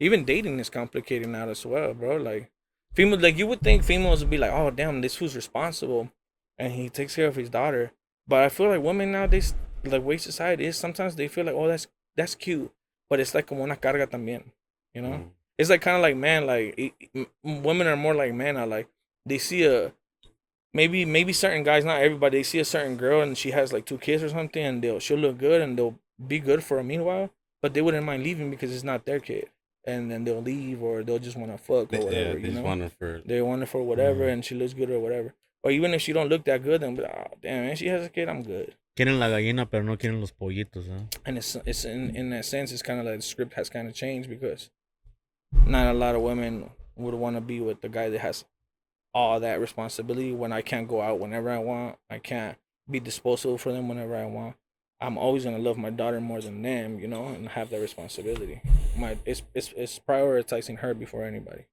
Even dating is complicated now as well, bro. Like female, like you would think females would be like, oh damn, this who's responsible, and he takes care of his daughter. But I feel like women nowadays, like way society is, sometimes they feel like, oh that's that's cute, but it's like como una carga también, you know. Mm. It's like kind of like man, like m- women are more like men. Are like they see a maybe maybe certain guys, not everybody, they see a certain girl and she has like two kids or something, and they'll she'll look good and they'll be good for a meanwhile, but they wouldn't mind leaving because it's not their kid, and then they'll leave or they'll just want to fuck or yeah, whatever. they you just know, want her for. they want her for whatever, Mhm. and she looks good or whatever. Or even if she don't look that good, then be like, oh, damn, man, she has a kid, I'm good. Quieren la gallina, pero no quieren los pollitos, ¿eh? and it's it's in in that sense it's kind of like the script has kind of changed because not a lot of women would want to be with the guy that has all that responsibility when I can't go out whenever I want I can't be disposable for them whenever I want I'm always gonna love my daughter more than them you know and have that responsibility my it's it's, it's prioritizing her before anybody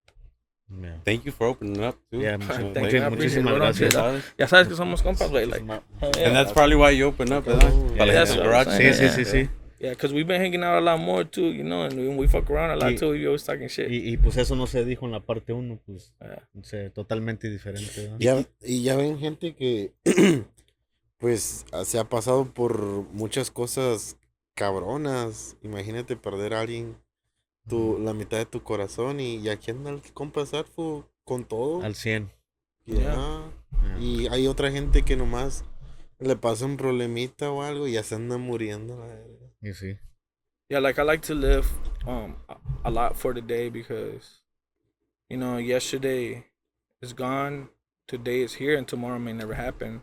Yeah. Thank you for opening up too. Yeah, Thank you, I appreciate muchísimas it, gracias. Yeah. ya sabes que somos compas güey like. And that's probably why you open up, ¿verdad? Para la That's gente what I'm garage. Sí, sí, Yeah, sí, sí. Yeah because we've been hanging out a lot more too you know and we, we fuck around a lot Y- too we always talking shit Y, y pues eso no se dijo en la parte 1, pues Yeah. o sea, totalmente diferente. ¿verdad? Ya, y ya ven gente que (clears throat) pues se ha pasado por muchas cosas cabronas. Imagínate perder a alguien tu, la mitad de tu corazón y, y aquí anda el compa Sarfo con todo. Al 100. Ya. Yeah. Y hay otra gente que nomás le pasa un problemita o algo y ya se anda muriendo. la verga. Y sí. yeah like i like to live um a- a lot for the day because you know yesterday is gone today is here and tomorrow may never happen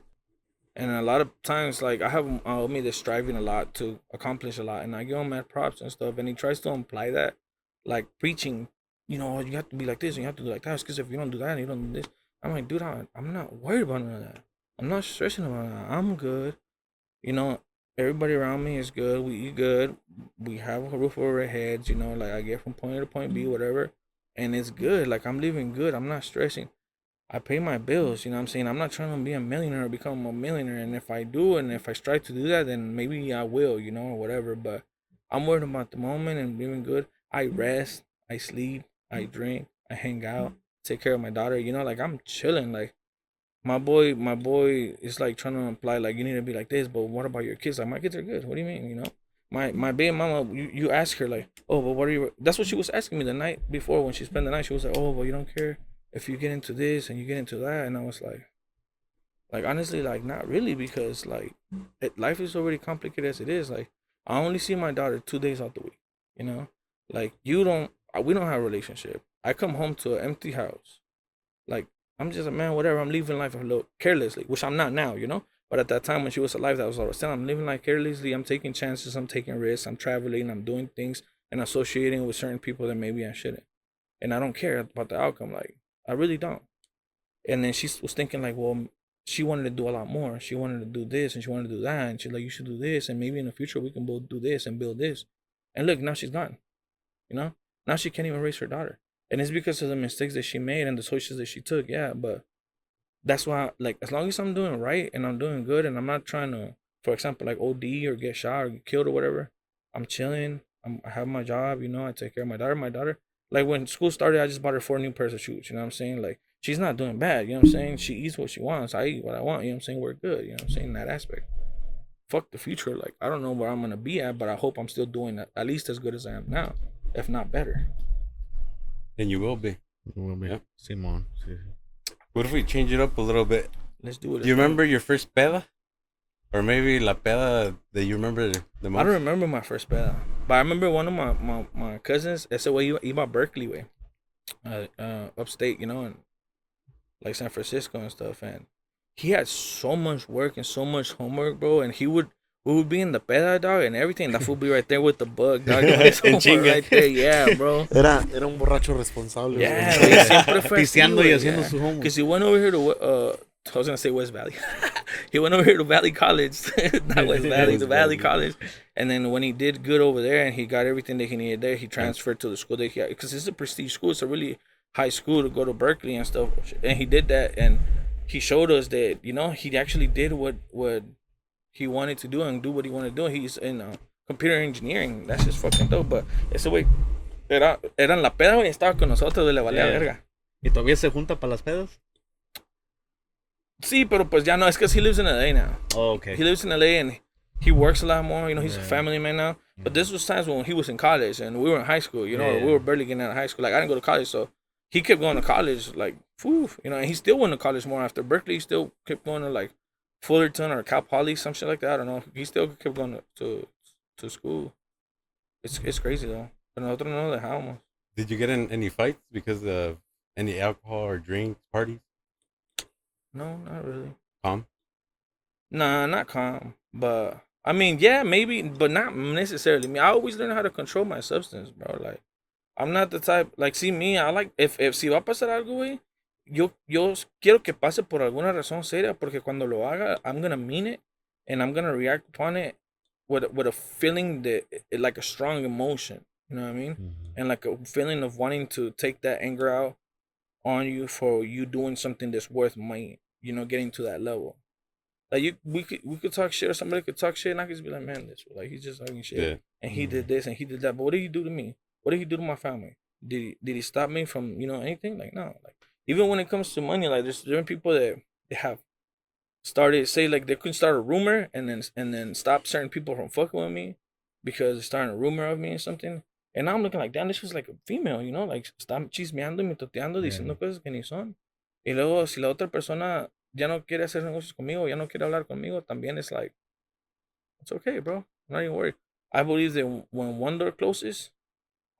and a lot of times like i have uh, me that's striving a lot to accomplish a lot and i give him mad props and stuff and he tries to imply that like preaching you know you have to be like this and you have to do like that because if you don't do that and you don't do this i'm like dude I, i'm not worried about none of that i'm not stressing about that i'm good you know everybody around me is good. We eat good. We have a roof over our heads. You know, like I get from point A to point B, mm-hmm. whatever, and it's good. Like I'm living good. I'm not stressing. I pay my bills. You know what I'm saying? I'm not trying to be a millionaire or become a millionaire. And if I do, and if I strive to do that, then maybe I will. You know, or whatever. But I'm worried about the moment and living good. I mm-hmm. rest. I sleep. I mm-hmm. drink. I hang out. Take care of my daughter. You know, like I'm chilling. Like my boy, my boy is like trying to imply like you need to be like this, but what about your kids? Like my kids are good. What do you mean? You know, my my baby mama, you, you ask her like, oh, but what are you? That's what she was asking me the night before when she spent the night. She was like, oh, but you don't care if you get into this and you get into that, and I was like, like honestly, like not really because like it, life is already complicated as it is. Like I only see my daughter two days out the week. You know, like you don't, we don't have a relationship. I come home to an empty house. Like I'm just a man, whatever. I'm living life a little carelessly, which I'm not now, you know. But at that time when she was alive, that was what I was saying. I'm living life carelessly. I'm taking chances. I'm taking risks. I'm traveling. I'm doing things and associating with certain people that maybe I shouldn't. And I don't care about the outcome. Like I really don't. And then she was thinking like, well, she wanted to do a lot more. She wanted to do this and she wanted to do that. And she's like, you should do this. And maybe in the future we can both do this and build this. And look, now she's gone. You know, now she can't even raise her daughter and it's because of the mistakes that she made and the choices that she took yeah but that's why like as long as i'm doing right and i'm doing good and i'm not trying to for example like od or get shot or get killed or whatever i'm chilling I'm, i have my job you know i take care of my daughter my daughter like when school started i just bought her four new pairs of shoes you know what i'm saying? Like she's not doing bad you know what i'm saying? She eats what she wants i eat what i want you know what i'm saying? We're good you know what i'm saying in that aspect. Fuck the future like i don't know where i'm gonna be at but i hope i'm still doing at least as good as i am now if not better And you will be. Will be. Yep. Simón. Sí, sí. What if we change it up a little bit? let's do it Do you remember your first peda? Or maybe la peda that you remember the most? I don't remember my first peda, but I remember one of my my, my cousins. Ese way iba, iba a Berkeley way, uh, uh, upstate, you know, and like San Francisco and stuff. And he had so much work and so much homework, bro. And he would we would be in the peda dog and everything. That would be right there with the bug, (laughs) dog. His En homework chinga. right there, yeah, bro. Era, era un borracho responsable. Yeah, güey. güey, siempre fue Pisteando y haciendo yeah. su homework. Because he went over here to, uh, I was gonna say West Valley. (laughs) he went over here to Valley College, (laughs) not West Valley, to Valley College. And then when he did good over there and he got everything that he needed there, he transferred to the school that he had because it's a prestige school. It's a really high school to go to Berkeley and stuff. And he did that, and he showed us that you know he actually did what what he wanted to do and do what he wanted to do. He's in uh, computer engineering. That's just fucking dope. But ese güey era eran la peda güey, estaba con nosotros, güey, le valía Yeah. verga. ¿Y todavía se junta para las pedas? Sí, pero pues ya no, es que he lives in LA now. Oh, okay. He lives in LA and he works a lot more. You know, he's a family man now. But this was times when he was in college and we were in high school. You know, Yeah. we were barely getting out of high school. Like I didn't go to college, so he kept going to college, like, whew, you know, and he still went to college more after Berkeley. He still kept going to like Fullerton or Cal Poly, some shit like that. I don't know. He still kept going to to, to school. It's it's crazy though. But nosotros no lo dejamos. Did you get in any fights because of any alcohol or drinks parties? No, not really. Calm. Nah, not calm. But I mean, yeah, maybe, but not necessarily. Me, I always learn how to control my substance, bro. Like, I'm not the type. Like, see me, I like if if si va a pasar algo, güey. Yo yo quiero que pase por alguna razón seria, porque cuando lo haga, I'm gonna mean it, and I'm gonna react upon it with with a feeling that like a strong emotion. You know what I mean? Mhm. and like a feeling of wanting to take that anger out on you for you doing something that's worth money, you know, getting to that level. Like you, we could we could talk shit, or somebody could talk shit, and I could just be like, man, this like he's just talking shit, Yeah. and he did this and he did that. But what did he do to me? What did he do to my family? Did he, did he stop me from you know anything? Like no, like even when it comes to money, like there's different people that they have started say like they couldn't start a rumor and then and then stop certain people from fucking with me because they're starting a rumor of me or something. And now I'm looking like, damn, this was like a female, you know, like está chismeando y mitoteando, diciendo cosas que ni son. Y luego, si la otra persona ya no quiere hacer negocios conmigo, ya no quiere hablar conmigo, también es like, it's okay, bro. I'm not even worried. I believe that when one door closes,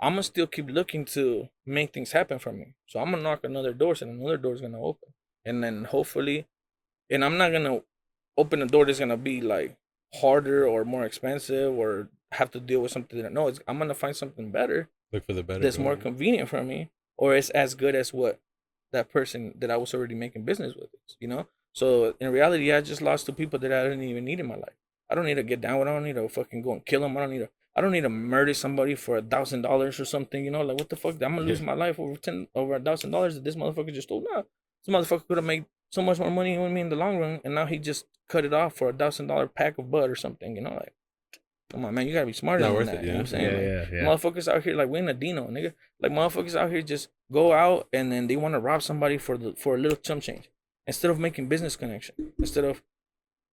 I'm gonna still keep looking to make things happen for me. So I'm gonna knock another doors and another door's gonna open. And then hopefully, and I'm not gonna open a door that's gonna be like harder or more expensive or have to deal with something that no, it's, I'm gonna find something better Look for the better. that's more convenient for me or it's as good as what that person that I was already making business with you know? So in reality, I just lost two people that I didn't even need in my life. I don't need to get down with. I don't need to fucking go and kill them. I don't need to. I don't need to murder somebody for a thousand dollars or something. You know, like what the fuck? I'm gonna lose Yeah. my life over ten over a thousand dollars that this motherfucker just stole. Nah, this motherfucker could have made so much more money with me in the long run, and now he just cut it off for a thousand dollar pack of bud or something. You know, like come on, man, you gotta be smarter Not than worth that. it, You know yeah. what I'm saying? Yeah, Like, yeah, yeah. Motherfuckers out here like we in a Dino, nigga. Like motherfuckers out here just go out and then they want to rob somebody for the for a little chump change instead of making business connection. Instead of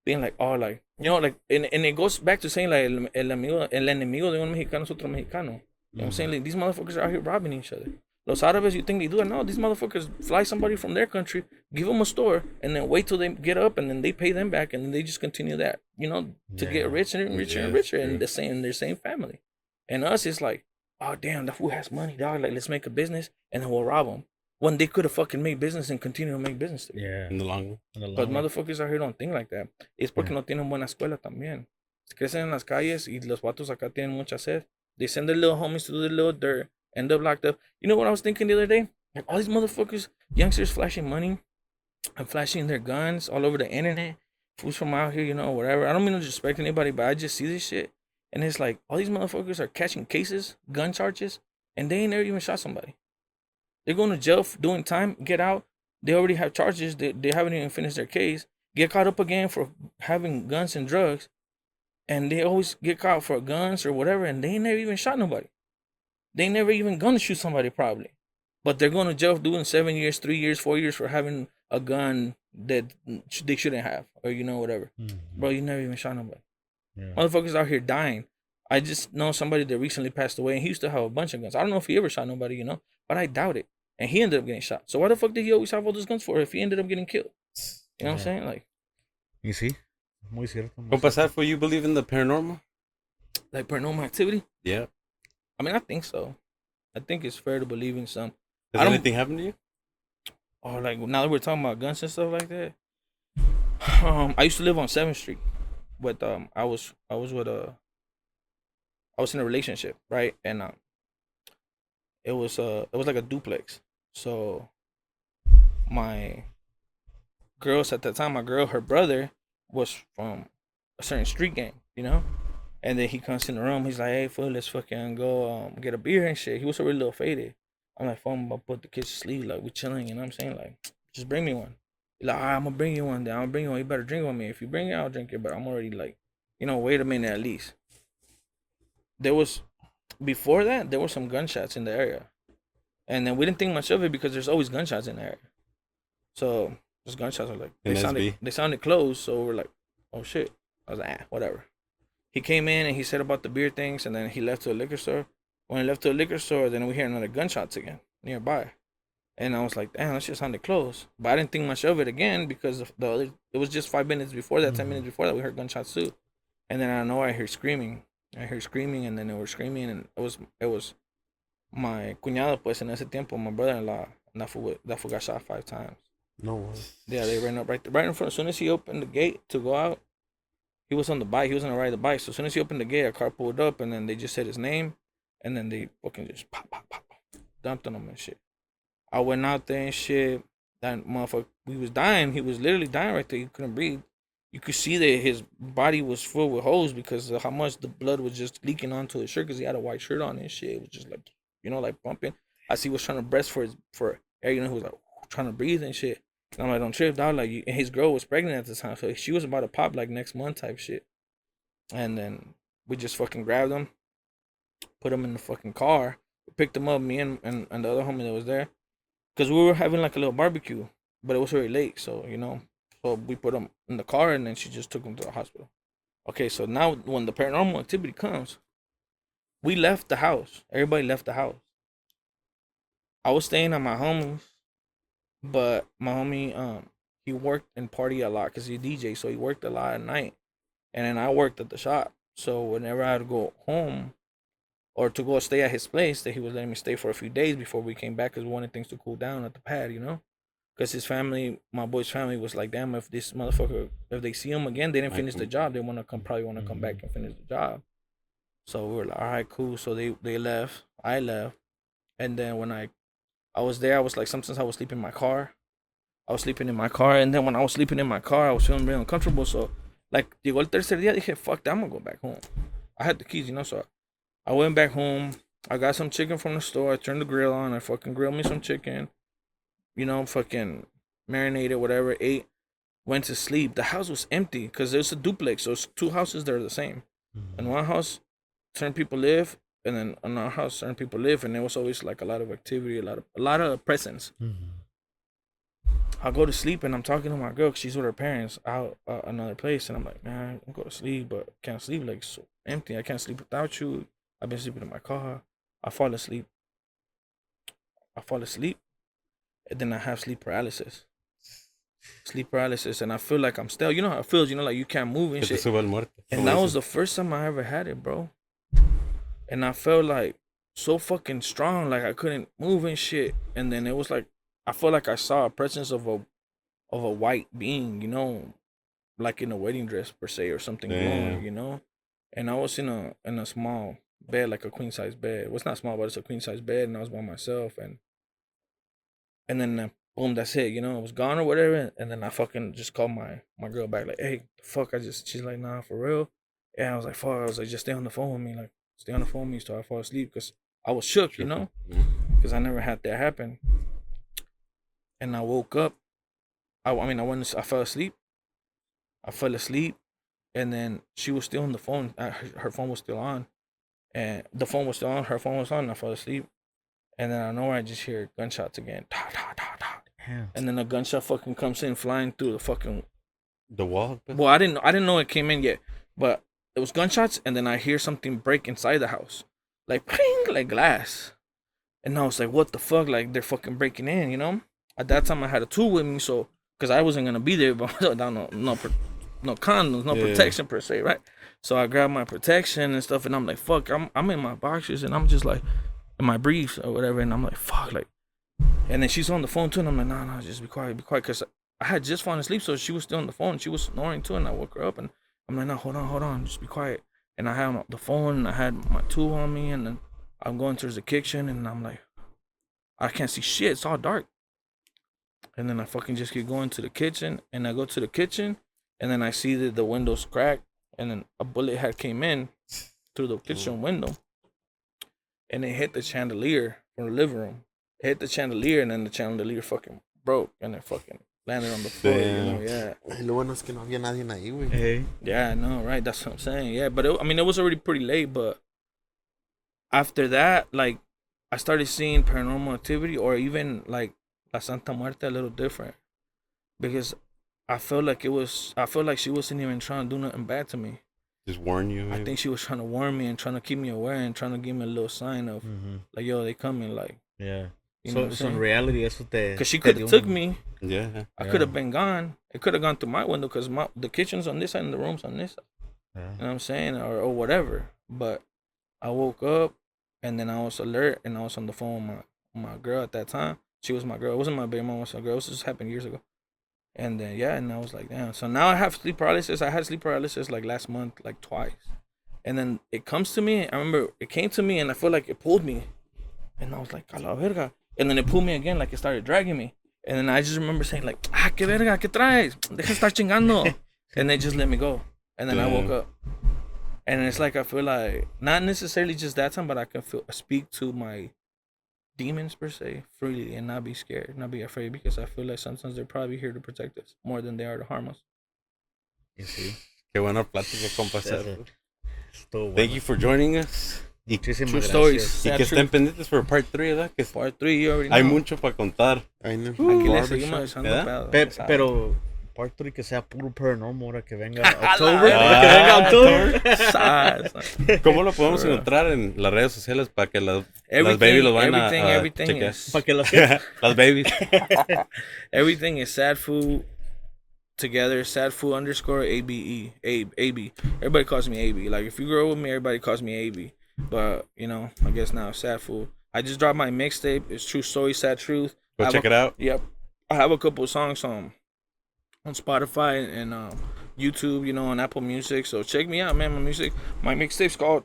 being like, oh, like you know, like and, and it goes back to saying like el, el amigo, el enemigo de un mexicano es otro mexicano. You know what I'm saying? Mm-hmm. Like these motherfuckers are out here robbing each other. Los árabes, you think they do it? No, these motherfuckers fly somebody from their country, give them a store, and then wait till they get up, and then they pay them back, and then they just continue that, you know, to Yeah. get richer and richer and richer, and the same in their same family. And us, it's like, oh damn, the fool has money, dog. Like let's make a business, and then we'll rob him. When they could have fucking made business and continue to make business. Yeah. in the long run. But long run. motherfuckers out here don't think like that. Es porque no tienen buena escuela también. Crecen en las calles y los vatos acá tienen mucha sed. They send their little homies to do their little dirt, end up locked up. You know what I was thinking the other day? Like all these motherfuckers, youngsters flashing money and flashing their guns all over the internet. Fools from out here, you know, whatever. I don't mean to disrespect anybody, but I just see this shit. And it's like all these motherfuckers are catching cases, gun charges, and they ain't never even shot somebody. They're going to jail for doing time, get out. They already have charges. They, they haven't even finished their case. Get caught up again for having guns and drugs. And they always get caught for guns or whatever. And they ain't never even shot nobody. They never even gonna shoot somebody probably. But they're going to jail doing seven years, three years, four years for having a gun that they shouldn't have. Or, you know, whatever. Mhm. Bro, you never even shot nobody. Yeah. Motherfuckers out here dying. I just know somebody that recently passed away and he used to have a bunch of guns. I don't know if he ever shot nobody, you know, but I doubt it. And he ended up getting shot. So why the fuck did he always have all those guns for if he ended up getting killed? You know what I'm saying? Like, you see, muy cierto. muy Compa, cierto. Saf, you believe in the paranormal? like paranormal activity. Yeah. I mean, I think so. I think it's fair to believe in some. Has anything happened to you? Oh, like now that we're talking about guns and stuff like that. Um, I used to live on Seventh Street, but um, I was I was with a. I was in a relationship, right, and um, it was uh it was like a duplex. So my girls at that time, my girl, her brother was from a certain street gang, you know. And then he comes in the room. He's like, "Hey, fool, let's fucking go um get a beer and shit." He was already a little faded. I'm like, "Fuck, I'm about to put the kids to sleep. Like, we chilling. You know what I'm saying? Like, just bring me one." He's like, "Alright, I'm gonna bring you one. Then I'm gonna bring you one. You better drink with me. If you bring it, I'll drink it. But I'm already like, you know, wait a minute at least." There was, before that, there were some gunshots in the area, and then we didn't think much of it because there's always gunshots in there. So those gunshots are like they sounded they sounded close. So we're like, "Oh shit!" I was like, "Ah, whatever." he came in and he said about the beer things and then he left to a liquor store. When he left to a liquor store, then we hear another gunshots again nearby. And I was like, damn, that shit sounded close. But I didn't think much of it again because the other. It was just five minutes before that, ten Mhm. minutes before that, we heard gunshots too. And then I know I hear screaming. I hear screaming, and then they were screaming, and it was it was my cuñado, pues, en ese tiempo, my brother-in-law, that fool, that fool got shot five times. No, way. Yeah, they ran up right right in front. As soon as he opened the gate to go out, he was on the bike. He was on the ride the bike. So as soon as he opened the gate, a car pulled up, and then they just said his name, and then they fucking just pop, pop, pop, dumped on him and shit. I went out there and shit. That motherfucker, he was dying. He was literally dying right there. He couldn't breathe. You could see that his body was full with holes because of how much the blood was just leaking onto his shirt because he had a white shirt on and shit. It was just like, you know, like pumping. As he was trying to breast for his for air, you know, he was like trying to breathe and shit. And I'm like, don't trip, dog. Like, and his girl was pregnant at the time, so she was about to pop like next month type shit. And then we just fucking grabbed him, put him in the fucking car, picked him up, me and, and, and the other homie that was there, because we were having like a little barbecue, but it was very late, so you know, so we put him in the car, and then she just took him to the hospital. Okay, so now when the paranormal activity comes, we left the house. Everybody left the house. I was staying at my homie's but my homie um he worked and party a lot because he's a DJ, so he worked a lot at night, and then I worked at the shop. So whenever I had to go home, or to go stay at his place, that he was letting me stay for a few days before we came back because we wanted things to cool down at the pad, you know. Because his family, my boy's family, was like, "Damn, if this motherfucker, if they see him again, they didn't finish the job. They want to come, probably want to come back and finish the job." So we were like, "All right, cool." So they they left. I left, and then when I I was there. I was like, sometimes I was sleeping in my car. I was sleeping in my car, and then when I was sleeping in my car, I was feeling real uncomfortable. So, like, llegó el tercer día, dije, fuck that, I'm gonna go back home. I had the keys, you know, so I went back home. I got some chicken from the store. I turned the grill on. I fucking grilled me some chicken. You know, fucking marinated, whatever, ate. Went to sleep. The house was empty because there's a duplex. So it's two houses that are the same. Mm-hmm. and one house, certain people live, and then in our house, certain people live, and there was always like a lot of activity, a lot of a lot of presence. I go to sleep and I'm talking to my girl. 'cause she's with her parents out uh, another place, and I'm like, man, I'm going to sleep, but can't sleep. Like so empty. I can't sleep without you. I've been sleeping in my car. I fall asleep. I fall asleep, and then I have sleep paralysis. Sleep paralysis, and I feel like I'm still. You know how it feels. You know, like you can't move and shit. suba el muerto. And that was the first time I ever had it, bro. And I felt like so fucking strong, like I couldn't move and shit. And then it was like I felt like I saw a presence of a of a white being, you know, like in a wedding dress per se or something glowing, you know. And I was in a in a small bed, like a queen size bed. Well, it's not small, but it's a queen size bed, and I was by myself. And and then uh, boom, that's it. You know, it was gone or whatever. And then I fucking just called my my girl back, like, hey, the fuck, I just she's like, nah, for real. And I was like, fuck, I was like, just stay on the phone with me, like, stay on the phone with me, so I fall asleep, cause I was shook, you know, (laughs) because I never had that happen. And I woke up. I, I mean, I went, I fell asleep. I fell asleep, and then she was still on the phone. uh, Her, her phone was still on, and the phone was still on. Her phone was on. And I fell asleep, and then I know I just hear gunshots again. Ta, ta, ta, ta. Damn. And then a gunshot fucking comes in flying through the fucking The wall. well, I didn't I didn't know it came in yet, but it was gunshots, and then I hear something break inside the house, like ping, like glass, and I was like, what the fuck? Like they're fucking breaking in, you know? At that time, I had a tool with me, so because I wasn't gonna be there, (laughs) but no no pro- no condoms, no Yeah. protection per se, right? So I grabbed my protection and stuff, and I'm like, fuck, I'm I'm in my boxers, and I'm just like in my briefs or whatever, and I'm like, fuck, like, and then she's on the phone too, and I'm like, nah, nah, just be quiet, be quiet, cause I had just fallen asleep, so she was still on the phone. She was snoring too, and I woke her up, and I'm like, no, hold on, hold on, just be quiet. And I had the phone, and I had my tool on me, and then I'm going towards the kitchen, and I'm like, I can't see shit. It's all dark. And then I fucking just keep going to the kitchen, and I go to the kitchen, and then I see that the windows cracked, and then a bullet had came in through the kitchen window, and it hit the chandelier from the living room. It hit the chandelier, and then the chandelier fucking broke, and it fucking landed on the floor. You know, yeah. Ay, lo bueno es que no había nadie ahí, güey. Hey. Yeah, I know, right? That's what I'm saying. Yeah, but it, I mean, it was already pretty late. But after that, like, I started seeing paranormal activity, or even like La Santa Muerte, a little different, because I felt like it was. I felt like she wasn't even trying to do nothing bad to me. Just warn you. I think she was trying to warn me and trying to keep me aware and trying to give me a little sign of Mm-hmm. like, yo, they coming. Like, Yeah. You So, what I'm so in saying? reality, eso te. Because she could have took me. Yeah. I Yeah. could have been gone. It could have gone through my window because my the kitchen's on this side and the room's on this side. Yeah. You know what I'm saying? Or or whatever. But I woke up and then I was alert and I was on the phone with my my girl at that time. She was my girl. It wasn't my baby mom, it was my girl. This just happened years ago. And then yeah, and I was like, damn. So now I have sleep paralysis. I had sleep paralysis like last month, like twice. And then it comes to me. I remember it came to me and I feel like it pulled me. And I was like, a la verga. And then it pulled me again, like it started dragging me. And then I just remember saying, like, ah, que verga, ¿qué traes? Deja de estar chingando. (laughs) and they just let me go. And then I woke up. And it's like I feel like not necessarily just that time, but I can feel speak to my demons per se freely and not be scared, not be afraid because I feel like sometimes they're probably here to protect us more than they are to harm us. Y sí. Qué buena plática, compa. Sí, César. sí. Estuvo Thank you for joining us. Muchísimas True gracias. stories. Y que estén pendientes por part 3, ¿verdad? Que Part three, you already know. hay mucho para contar. Aquí le seguimos Pe- pero part 3 que sea puro paranormal ahora que venga (laughs) A October. ahora que venga October. Sad. (laughs) ¿Cómo lo podemos encontrar en las redes sociales para que las, las Everything- babies los vayan a, everything- a everything chequear? is- Para que las (laughs) las babies. Everything is sad food together. Sad food underscore A B E A A B. Everybody calls me A B. Like if you grow up with me, everybody calls me A B. But you know, I guess now Sad Foo. I just dropped my mixtape. It's True Story, Sad Truth. Go check a- it out. Yep. I have a couple of songs on on Spotify and um, YouTube, you know, on Apple Music. So check me out, man. My music, my mixtape's called,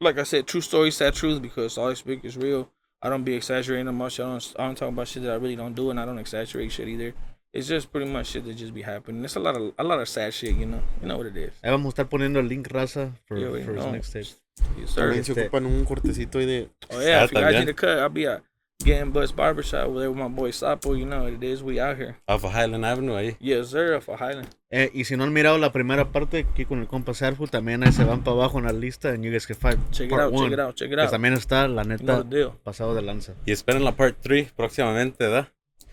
like I said, True Story, Sad Truth, because all I speak is real. I don't be exaggerating much. I don't. I don't talk about shit that I really don't do, and I don't exaggerate shit either. It's just pretty much shit that just be happening. It's a lot of a lot of sad shit, you know. You know what it is. Ahí vamos a estar poniendo el link raza for, Yeah, for his. Yes, sir. También se Este- ocupan un cortecito ahí de. Oh yeah, if you guys need a cut, I'll be at getting Bus Barbershop over there with my boy Sapo. You know what it is. We out here. Off of Highland Avenue ahí. Yes, sir. For Highland. Eh, y si no han mirado la primera parte aquí con el compa Sarfu, también ahí se van para abajo en la lista and you guys Check it out. one, Check it out. Check it que out. también está, la neta, the deal. pasado de lanza. Y esperen la part 3 próximamente, ¿verdad?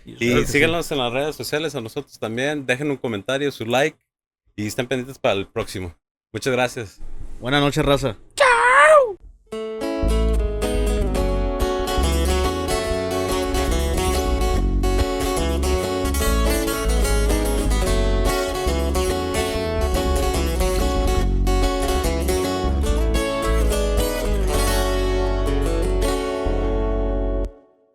Y síganos en las redes sociales a nosotros también. Dejen un comentario, su like. Y estén pendientes para el próximo. Muchas gracias. Buenas noches, raza.